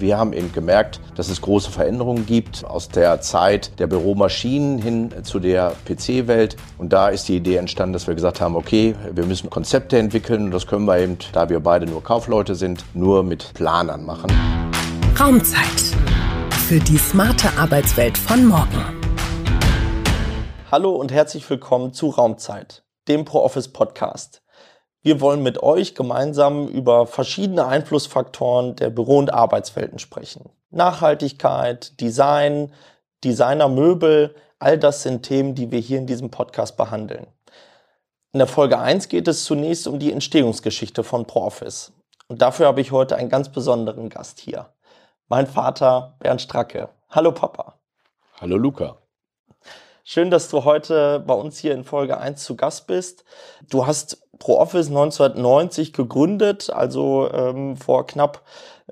Wir haben eben gemerkt, dass es große Veränderungen gibt aus der Zeit der Büromaschinen hin zu der PC-Welt. Und da ist die Idee entstanden, dass wir gesagt haben, okay, wir müssen Konzepte entwickeln. Und das können wir eben, da wir beide nur Kaufleute sind, nur mit Planern machen. Raumzeit für die smarte Arbeitswelt von morgen. Hallo und herzlich willkommen zu Raumzeit, dem ProOffice Podcast. Wir wollen mit euch gemeinsam über verschiedene Einflussfaktoren der Büro- und Arbeitswelten sprechen. Nachhaltigkeit, Design, Designermöbel, all das sind Themen, die wir hier in diesem Podcast behandeln. In der Folge 1 geht es zunächst um die Entstehungsgeschichte von ProOffice. Und dafür habe ich heute einen ganz besonderen Gast hier. Mein Vater Bernd Stracke. Hallo Papa. Hallo Luca. Schön, dass du heute bei uns hier in Folge 1 zu Gast bist. Du hast ProOffice 1990 gegründet, also ähm, vor knapp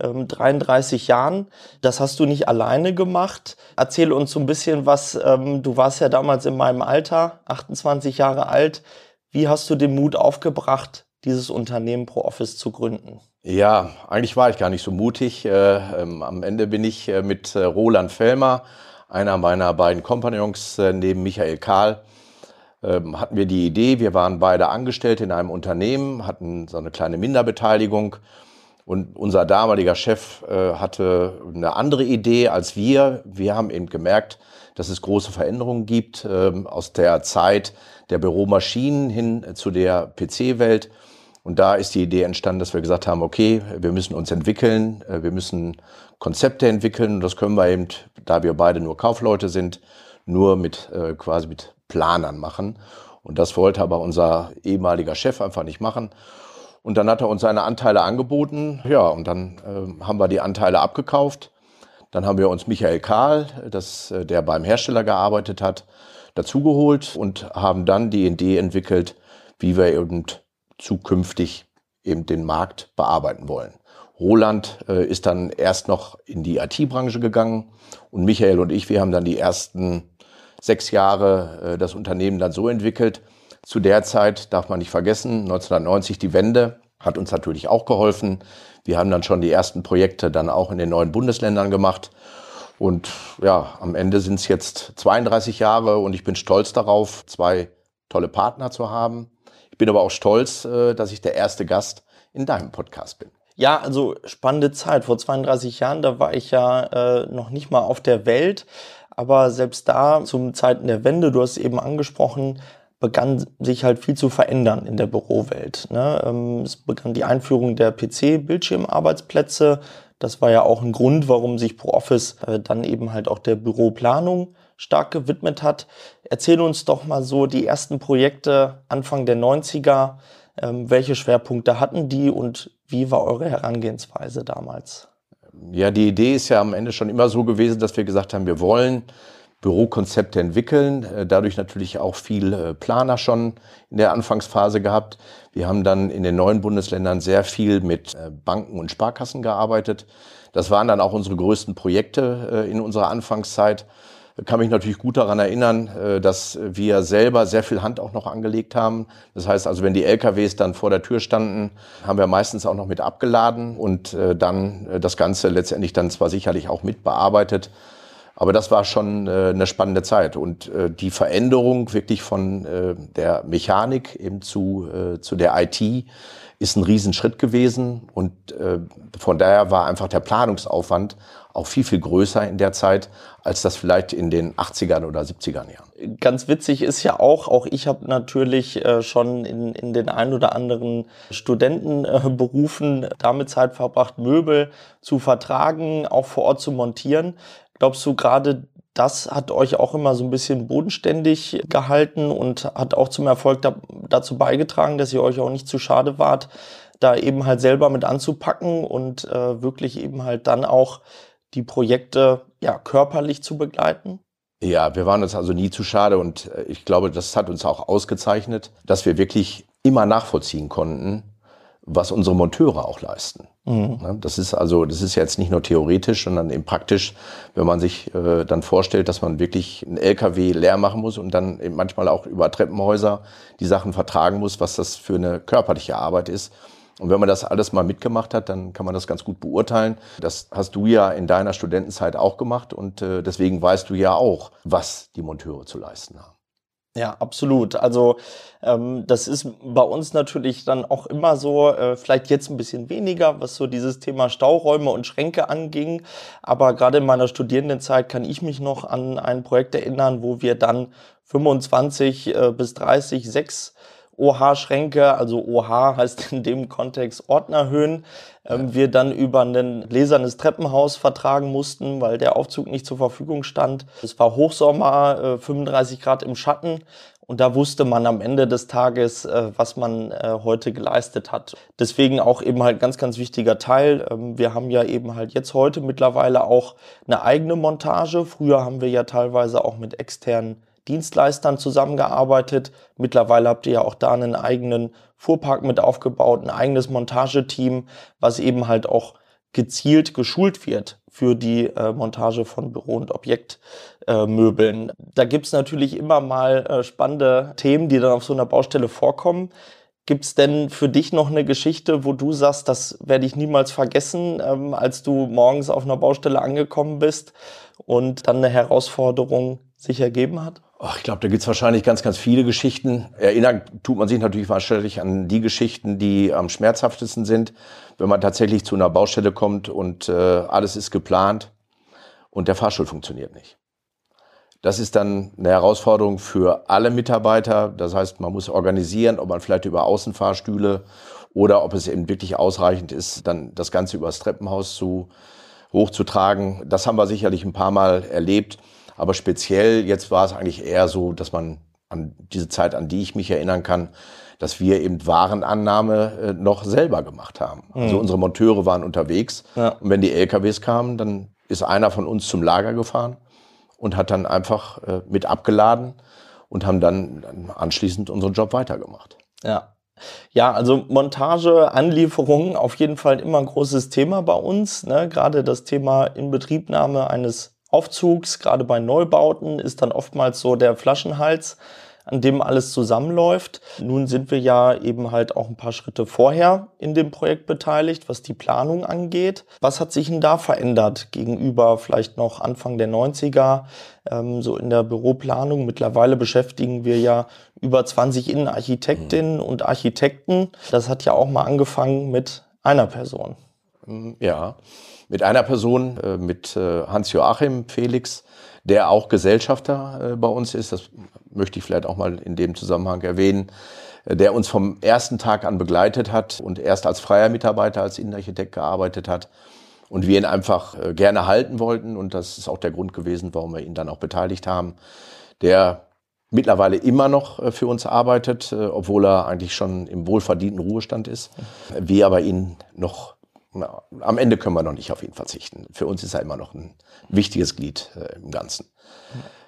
ähm, 33 Jahren. Das hast du nicht alleine gemacht. Erzähl uns so ein bisschen was. Ähm, du warst ja damals in meinem Alter, 28 Jahre alt. Wie hast du den Mut aufgebracht, dieses Unternehmen ProOffice zu gründen? Ja, eigentlich war ich gar nicht so mutig. Äh, ähm, am Ende bin ich äh, mit äh, Roland Fellmer, einer meiner beiden Kompagnons äh, neben Michael Kahl, ähm, hatten wir die Idee, wir waren beide Angestellte in einem Unternehmen, hatten so eine kleine Minderbeteiligung und unser damaliger Chef äh, hatte eine andere Idee als wir. Wir haben eben gemerkt, dass es große Veränderungen gibt äh, aus der Zeit der Büromaschinen hin zu der PC-Welt. Und da ist die Idee entstanden, dass wir gesagt haben, okay, wir müssen uns entwickeln, äh, wir müssen Konzepte entwickeln. Und das können wir eben, da wir beide nur Kaufleute sind, nur mit äh, quasi mit Planern machen. Und das wollte aber unser ehemaliger Chef einfach nicht machen. Und dann hat er uns seine Anteile angeboten. Ja, und dann äh, haben wir die Anteile abgekauft. Dann haben wir uns Michael Kahl, das, äh, der beim Hersteller gearbeitet hat, dazugeholt und haben dann die Idee entwickelt, wie wir eben zukünftig eben den Markt bearbeiten wollen. Roland äh, ist dann erst noch in die IT-Branche gegangen und Michael und ich, wir haben dann die ersten sechs Jahre äh, das Unternehmen dann so entwickelt. Zu der Zeit darf man nicht vergessen, 1990 die Wende hat uns natürlich auch geholfen. Wir haben dann schon die ersten Projekte dann auch in den neuen Bundesländern gemacht. Und ja, am Ende sind es jetzt 32 Jahre und ich bin stolz darauf, zwei tolle Partner zu haben. Ich bin aber auch stolz, äh, dass ich der erste Gast in deinem Podcast bin. Ja, also spannende Zeit. Vor 32 Jahren, da war ich ja äh, noch nicht mal auf der Welt. Aber selbst da, zum Zeiten der Wende, du hast es eben angesprochen, begann sich halt viel zu verändern in der Bürowelt. Ne? Ähm, es begann die Einführung der PC-Bildschirmarbeitsplätze. Das war ja auch ein Grund, warum sich ProOffice äh, dann eben halt auch der Büroplanung stark gewidmet hat. Erzähl uns doch mal so die ersten Projekte Anfang der 90er. Ähm, welche Schwerpunkte hatten die und wie war eure Herangehensweise damals? Ja, die Idee ist ja am Ende schon immer so gewesen, dass wir gesagt haben, wir wollen Bürokonzepte entwickeln, äh, dadurch natürlich auch viel äh, Planer schon in der Anfangsphase gehabt. Wir haben dann in den neuen Bundesländern sehr viel mit äh, Banken und Sparkassen gearbeitet. Das waren dann auch unsere größten Projekte in unserer Anfangszeit kann mich natürlich gut daran erinnern, äh, dass wir selber sehr viel Hand auch noch angelegt haben. Das heißt also, wenn die LKWs dann vor der Tür standen, haben wir meistens auch noch mit abgeladen und äh, dann äh, das Ganze letztendlich dann zwar sicherlich auch mitbearbeitet. Aber das war schon eine spannende Zeit und die Veränderung wirklich von der Mechanik eben zu, zu der IT ist ein Riesenschritt gewesen und von daher war einfach der Planungsaufwand auch viel, viel größer in der Zeit, als das vielleicht in den 80ern oder 70ern Jahren. Ganz witzig ist ja auch, auch ich habe natürlich äh, schon in, in den ein oder anderen Studentenberufen äh, damit Zeit verbracht, Möbel zu vertragen, auch vor Ort zu montieren. Glaubst du gerade das hat euch auch immer so ein bisschen bodenständig gehalten und hat auch zum Erfolg da, dazu beigetragen, dass ihr euch auch nicht zu schade wart, da eben halt selber mit anzupacken und äh, wirklich eben halt dann auch die Projekte ja körperlich zu begleiten? Ja, wir waren uns also nie zu schade und äh, ich glaube, das hat uns auch ausgezeichnet, dass wir wirklich immer nachvollziehen konnten, was unsere Monteure auch leisten. Mhm. Ne, das ist also, das ist jetzt nicht nur theoretisch, sondern eben praktisch, wenn man sich äh, dann vorstellt, dass man wirklich einen LKW leer machen muss und dann manchmal auch über Treppenhäuser die Sachen vertragen muss, was das für eine körperliche Arbeit ist. Und wenn man das alles mal mitgemacht hat, dann kann man das ganz gut beurteilen. Das hast du ja in deiner Studentenzeit auch gemacht und äh, deswegen weißt du ja auch, was die Monteure zu leisten haben. Ja, absolut. Also ähm, das ist bei uns natürlich dann auch immer so, äh, vielleicht jetzt ein bisschen weniger, was so dieses Thema Stauräume und Schränke anging. Aber gerade in meiner Studierendenzeit kann ich mich noch an ein Projekt erinnern, wo wir dann 25 äh, bis 30 sechs OH-Schränke, also OH heißt in dem Kontext Ordnerhöhen, ähm, wir dann über ein gläsernes Treppenhaus vertragen mussten, weil der Aufzug nicht zur Verfügung stand. Es war Hochsommer, äh, 35 Grad im Schatten und da wusste man am Ende des Tages, äh, was man äh, heute geleistet hat. Deswegen auch eben halt ganz, ganz wichtiger Teil. Ähm, wir haben ja eben halt jetzt heute mittlerweile auch eine eigene Montage. Früher haben wir ja teilweise auch mit externen Dienstleistern zusammengearbeitet. Mittlerweile habt ihr ja auch da einen eigenen Fuhrpark mit aufgebaut, ein eigenes Montageteam, was eben halt auch gezielt geschult wird für die äh, Montage von Büro- und Objektmöbeln. Äh, da gibt's natürlich immer mal äh, spannende Themen, die dann auf so einer Baustelle vorkommen. Gibt's denn für dich noch eine Geschichte, wo du sagst, das werde ich niemals vergessen, ähm, als du morgens auf einer Baustelle angekommen bist und dann eine Herausforderung sich ergeben hat? Ach, ich glaube, da gibt's wahrscheinlich ganz, ganz viele Geschichten. Erinnern tut man sich natürlich wahrscheinlich an die Geschichten, die am schmerzhaftesten sind, wenn man tatsächlich zu einer Baustelle kommt und äh, alles ist geplant und der Fahrstuhl funktioniert nicht. Das ist dann eine Herausforderung für alle Mitarbeiter. Das heißt, man muss organisieren, ob man vielleicht über Außenfahrstühle oder ob es eben wirklich ausreichend ist, dann das Ganze übers Treppenhaus zu hochzutragen. Das haben wir sicherlich ein paar Mal erlebt. Aber speziell jetzt war es eigentlich eher so, dass man an diese Zeit, an die ich mich erinnern kann, dass wir eben Warenannahme äh, noch selber gemacht haben. Also mhm. Also unsere Monteure waren unterwegs ja. und wenn die LKWs kamen, dann ist einer von uns zum Lager gefahren und hat dann einfach äh, mit abgeladen und haben dann, dann anschließend unseren Job weitergemacht. Ja. Ja, also Montage, Anlieferungen auf jeden Fall immer ein großes Thema bei uns. Ne? Gerade das Thema Inbetriebnahme eines Aufzugs, gerade bei Neubauten, ist dann oftmals so der Flaschenhals, an dem alles zusammenläuft. Nun sind wir ja eben halt auch ein paar Schritte vorher in dem Projekt beteiligt, was die Planung angeht. Was hat sich denn da verändert gegenüber vielleicht noch Anfang der 90er, ähm, so in der Büroplanung? Mittlerweile beschäftigen wir ja über 20 Innenarchitektinnen mhm. und Architekten. Das hat ja auch mal angefangen mit einer Person. Ja mit einer Person, äh, mit äh, Hans-Joachim Felix, der auch Gesellschafter äh, bei uns ist. Das möchte ich vielleicht auch mal in dem Zusammenhang erwähnen. Der uns vom ersten Tag an begleitet hat und erst als freier Mitarbeiter, als Innenarchitekt gearbeitet hat und wir ihn einfach gerne halten wollten. Und das ist auch der Grund gewesen, warum wir ihn dann auch beteiligt haben, der mittlerweile immer noch für uns arbeitet, obwohl er eigentlich schon im wohlverdienten Ruhestand ist, wir aber ihn noch na, am Ende können wir noch nicht auf ihn verzichten. Für uns ist er immer noch ein wichtiges Glied äh, im Ganzen.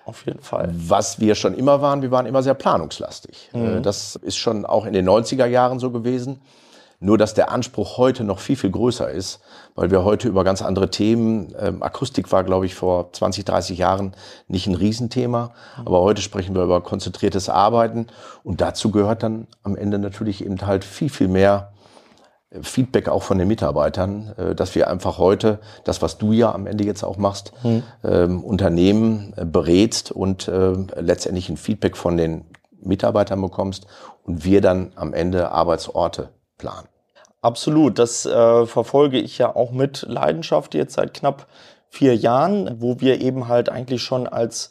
Auf jeden Fall. Was wir schon immer waren, wir waren immer sehr planungslastig. Äh, mhm. Das ist schon auch in den 90er Jahren so gewesen. Nur, dass der Anspruch heute noch viel, viel größer ist, weil wir heute über ganz andere Themen, ähm, Akustik war, glaube ich, vor 20, 30 Jahren nicht ein Riesenthema, mhm. aber heute sprechen wir über konzentriertes Arbeiten und dazu gehört dann am Ende natürlich eben halt viel, viel mehr Feedback auch von den Mitarbeitern, äh, dass wir einfach heute, das was du ja am Ende jetzt auch machst, mhm. ähm, Unternehmen äh, berätst und äh, letztendlich ein Feedback von den Mitarbeitern bekommst und wir dann am Ende Arbeitsorte planen. Absolut, das äh, verfolge ich ja auch mit Leidenschaft jetzt seit knapp vier Jahren, wo wir eben halt eigentlich schon als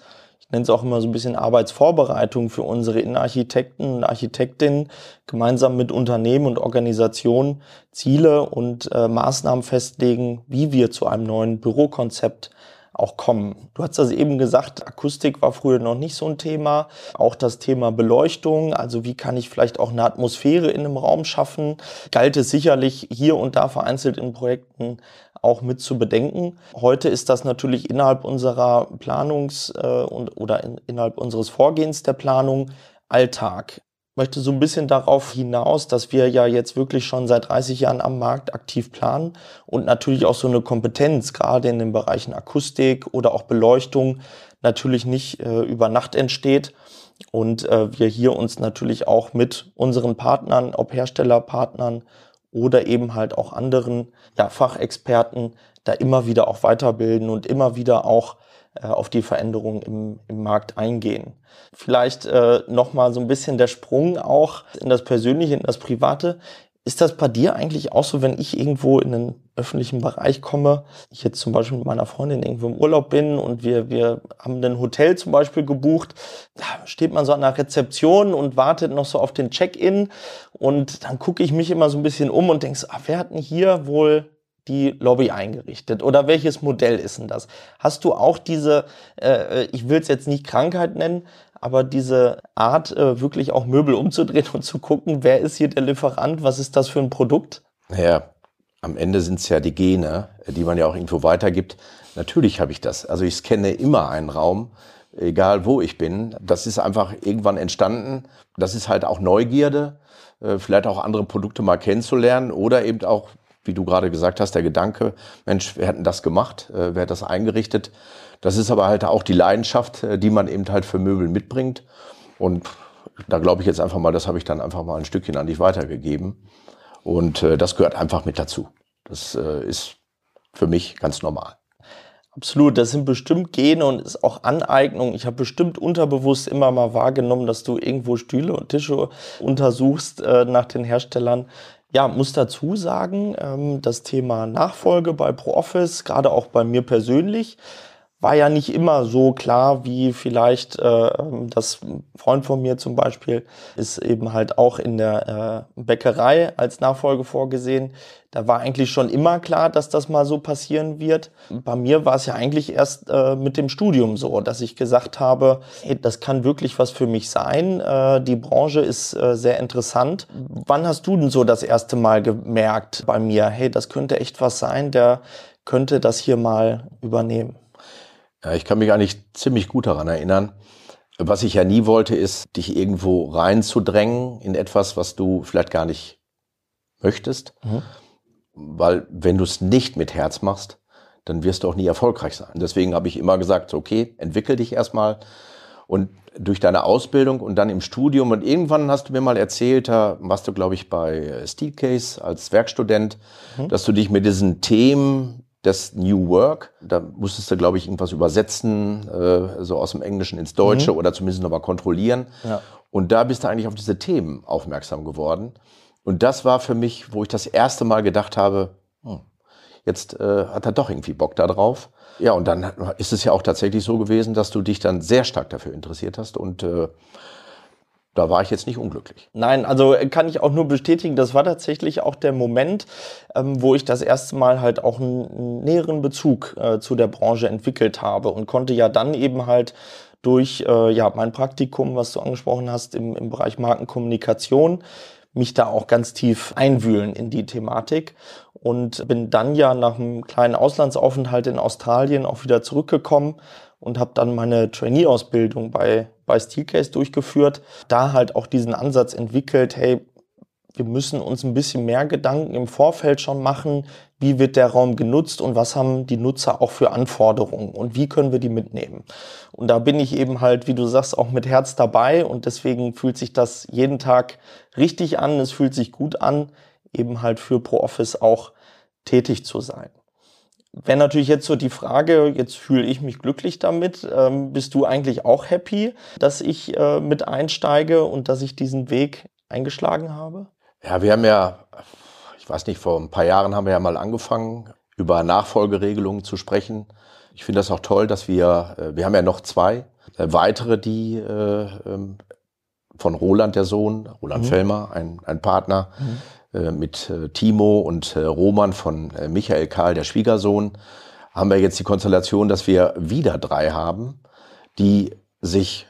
nenne es auch immer so ein bisschen Arbeitsvorbereitung für unsere Innenarchitekten und Architektinnen, gemeinsam mit Unternehmen und Organisationen Ziele und äh, Maßnahmen festlegen, wie wir zu einem neuen Bürokonzept auch kommen. Du hast das eben gesagt, Akustik war früher noch nicht so ein Thema. Auch das Thema Beleuchtung, also wie kann ich vielleicht auch eine Atmosphäre in einem Raum schaffen, galt es sicherlich hier und da vereinzelt in Projekten auch mit zu bedenken. Heute ist das natürlich innerhalb unserer Planungs- äh, und, oder in, innerhalb unseres Vorgehens der Planung Alltag. Möchte so ein bisschen darauf hinaus, dass wir ja jetzt wirklich schon seit 30 Jahren am Markt aktiv planen und natürlich auch so eine Kompetenz, gerade in den Bereichen Akustik oder auch Beleuchtung, natürlich nicht äh, über Nacht entsteht. Und äh, wir hier uns natürlich auch mit unseren Partnern, ob Herstellerpartnern oder eben halt auch anderen ja, Fachexperten da immer wieder auch weiterbilden und immer wieder auch äh, auf die Veränderungen im, im Markt eingehen. Vielleicht äh, nochmal so ein bisschen der Sprung auch in das Persönliche, in das Private. Ist das bei dir eigentlich auch so, wenn ich irgendwo in den öffentlichen Bereich komme, ich jetzt zum Beispiel mit meiner Freundin irgendwo im Urlaub bin und wir, wir haben ein Hotel zum Beispiel gebucht, da steht man so an der Rezeption und wartet noch so auf den Check-in und dann gucke ich mich immer so ein bisschen um und denke, ah, wer hat denn hier wohl die Lobby eingerichtet? Oder welches Modell ist denn das? Hast du auch diese, äh, ich will es jetzt nicht Krankheit nennen, aber diese Art, äh, wirklich auch Möbel umzudrehen und zu gucken, wer ist hier der Lieferant, was ist das für ein Produkt? Ja, am Ende sind es ja die Gene, die man ja auch irgendwo weitergibt. Natürlich habe ich das. Also ich scanne immer einen Raum, egal wo ich bin. Das ist einfach irgendwann entstanden. Das ist halt auch Neugierde, äh, vielleicht auch andere Produkte mal kennenzulernen oder eben auch, wie du gerade gesagt hast, der Gedanke, Mensch, wir hätten das gemacht, äh, wer hat das eingerichtet. Das ist aber halt auch die Leidenschaft, äh, die man eben halt für Möbel mitbringt. Und da glaube ich jetzt einfach mal, das habe ich dann einfach mal ein Stückchen an dich weitergegeben. Und äh, das gehört einfach mit dazu. Das äh, ist für mich ganz normal. Absolut, das sind bestimmt Gene und ist auch Aneignung. Ich habe bestimmt unterbewusst immer mal wahrgenommen, dass du irgendwo Stühle und Tische untersuchst äh, nach den Herstellern. Ja, muss dazu sagen, ähm, das Thema Nachfolge bei ProOffice, gerade auch bei mir persönlich, war ja nicht immer so klar, wie vielleicht äh, das Freund von mir zum Beispiel ist eben halt auch in der äh, Bäckerei als Nachfolge vorgesehen. Da war eigentlich schon immer klar, dass das mal so passieren wird. Bei mir war es ja eigentlich erst äh, mit dem Studium so, dass ich gesagt habe, hey, das kann wirklich was für mich sein. Äh, die Branche ist äh, sehr interessant. Wann hast du denn so das erste Mal gemerkt bei mir, hey, das könnte echt was sein, der könnte das hier mal übernehmen? Ja, ich kann mich eigentlich ziemlich gut daran erinnern. Was ich ja nie wollte, ist, dich irgendwo reinzudrängen in etwas, was du vielleicht gar nicht möchtest. Mhm. Weil wenn du es nicht mit Herz machst, dann wirst du auch nie erfolgreich sein. Deswegen habe ich immer gesagt, okay, entwickel dich erstmal und durch deine Ausbildung und dann im Studium und irgendwann hast du mir mal erzählt, da warst du, glaube ich, bei Steelcase als Werkstudent, mhm. dass du dich mit diesen Themen das New Work. Da musstest du, glaube ich, irgendwas übersetzen, äh, so aus dem Englischen ins Deutsche mhm. oder zumindest nochmal kontrollieren. Ja. Und da bist du eigentlich auf diese Themen aufmerksam geworden. Und das war für mich, wo ich das erste Mal gedacht habe, hm, jetzt äh, hat er doch irgendwie Bock da drauf. Ja, und dann ist es ja auch tatsächlich so gewesen, dass du dich dann sehr stark dafür interessiert hast und äh, da war ich jetzt nicht unglücklich. Nein, also kann ich auch nur bestätigen, das war tatsächlich auch der Moment, ähm, wo ich das erste Mal halt auch einen, näheren Bezug äh, zu der Branche entwickelt habe und konnte ja dann eben halt durch äh, ja, mein Praktikum, was du angesprochen hast, im, im Bereich Markenkommunikation, mich da auch ganz tief einwühlen in die Thematik und bin dann ja nach einem kleinen Auslandsaufenthalt in Australien auch wieder zurückgekommen und habe dann meine Trainee-Ausbildung bei, bei Steelcase durchgeführt. Da halt auch diesen Ansatz entwickelt, hey, wir müssen uns ein bisschen mehr Gedanken im Vorfeld schon machen, wie wird der Raum genutzt und was haben die Nutzer auch für Anforderungen und wie können wir die mitnehmen. Und da bin ich eben halt, wie du sagst, auch mit Herz dabei und deswegen fühlt sich das jeden Tag richtig an, es fühlt sich gut an, eben halt für ProOffice auch tätig zu sein. Wäre natürlich jetzt so die Frage, jetzt fühle ich mich glücklich damit. Ähm, bist du eigentlich auch happy, dass ich äh, mit einsteige und dass ich diesen Weg eingeschlagen habe? Ja, wir haben ja, ich weiß nicht, vor ein paar Jahren haben wir ja mal angefangen, über Nachfolgeregelungen zu sprechen. Ich finde das auch toll, dass wir, äh, wir haben ja noch zwei äh, weitere, die äh, ähm, von Roland, der Sohn, Roland mhm. Fellmer, ein, ein Partner, mhm mit äh, Timo und äh, Roman von Michael Karl, der Schwiegersohn, haben wir jetzt die Konstellation, dass wir wieder drei haben, die sich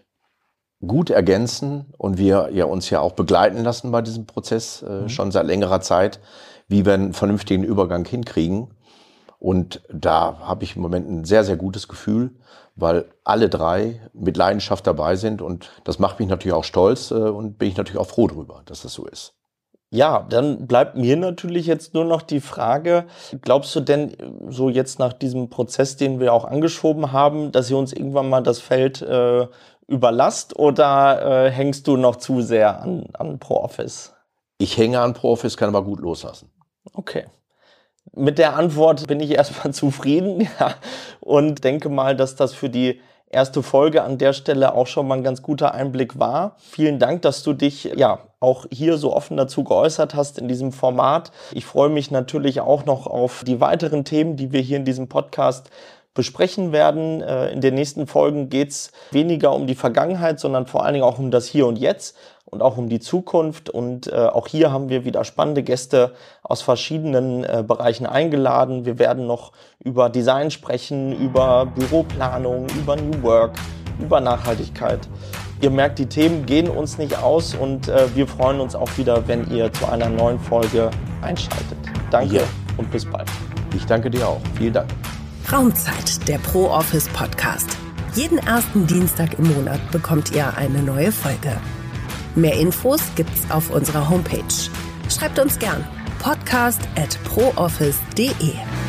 gut ergänzen und wir ja uns ja auch begleiten lassen bei diesem Prozess äh, mhm. schon seit längerer Zeit, wie wir einen vernünftigen Übergang hinkriegen. Und da habe ich im Moment ein sehr, sehr gutes Gefühl, weil alle drei mit Leidenschaft dabei sind und das macht mich natürlich auch stolz äh, und bin ich natürlich auch froh drüber, dass das so ist. Ja, dann bleibt mir natürlich jetzt nur noch die Frage, glaubst du denn so jetzt nach diesem Prozess, den wir auch angeschoben haben, dass ihr uns irgendwann mal das Feld äh, überlasst oder äh, hängst du noch zu sehr an, an ProOffice? Ich hänge an Profis, kann aber gut loslassen. Okay. Mit der Antwort bin ich erstmal zufrieden ja, und denke mal, dass das für die erste Folge an der Stelle auch schon mal ein ganz guter Einblick war. Vielen Dank, dass du dich ja auch hier so offen dazu geäußert hast in diesem Format. Ich freue mich natürlich auch noch auf die weiteren Themen, die wir hier in diesem Podcast besprechen werden. Äh, in den nächsten Folgen geht es weniger um die Vergangenheit, sondern vor allen Dingen auch um das Hier und Jetzt und auch um die Zukunft. Und äh, auch hier haben wir wieder spannende Gäste aus verschiedenen äh, Bereichen eingeladen. Wir werden noch über Design sprechen, über Büroplanung, über New Work, über Nachhaltigkeit. Ihr merkt, die Themen gehen uns nicht aus und äh, wir freuen uns auch wieder, wenn ihr zu einer neuen Folge einschaltet. Danke ja. und bis bald. Ich danke dir auch. Vielen Dank. Raumzeit, der Pro Office Podcast. Jeden ersten Dienstag im Monat bekommt ihr eine neue Folge. Mehr Infos gibt's auf unserer Homepage. Schreibt uns gern podcast at prooffice.de.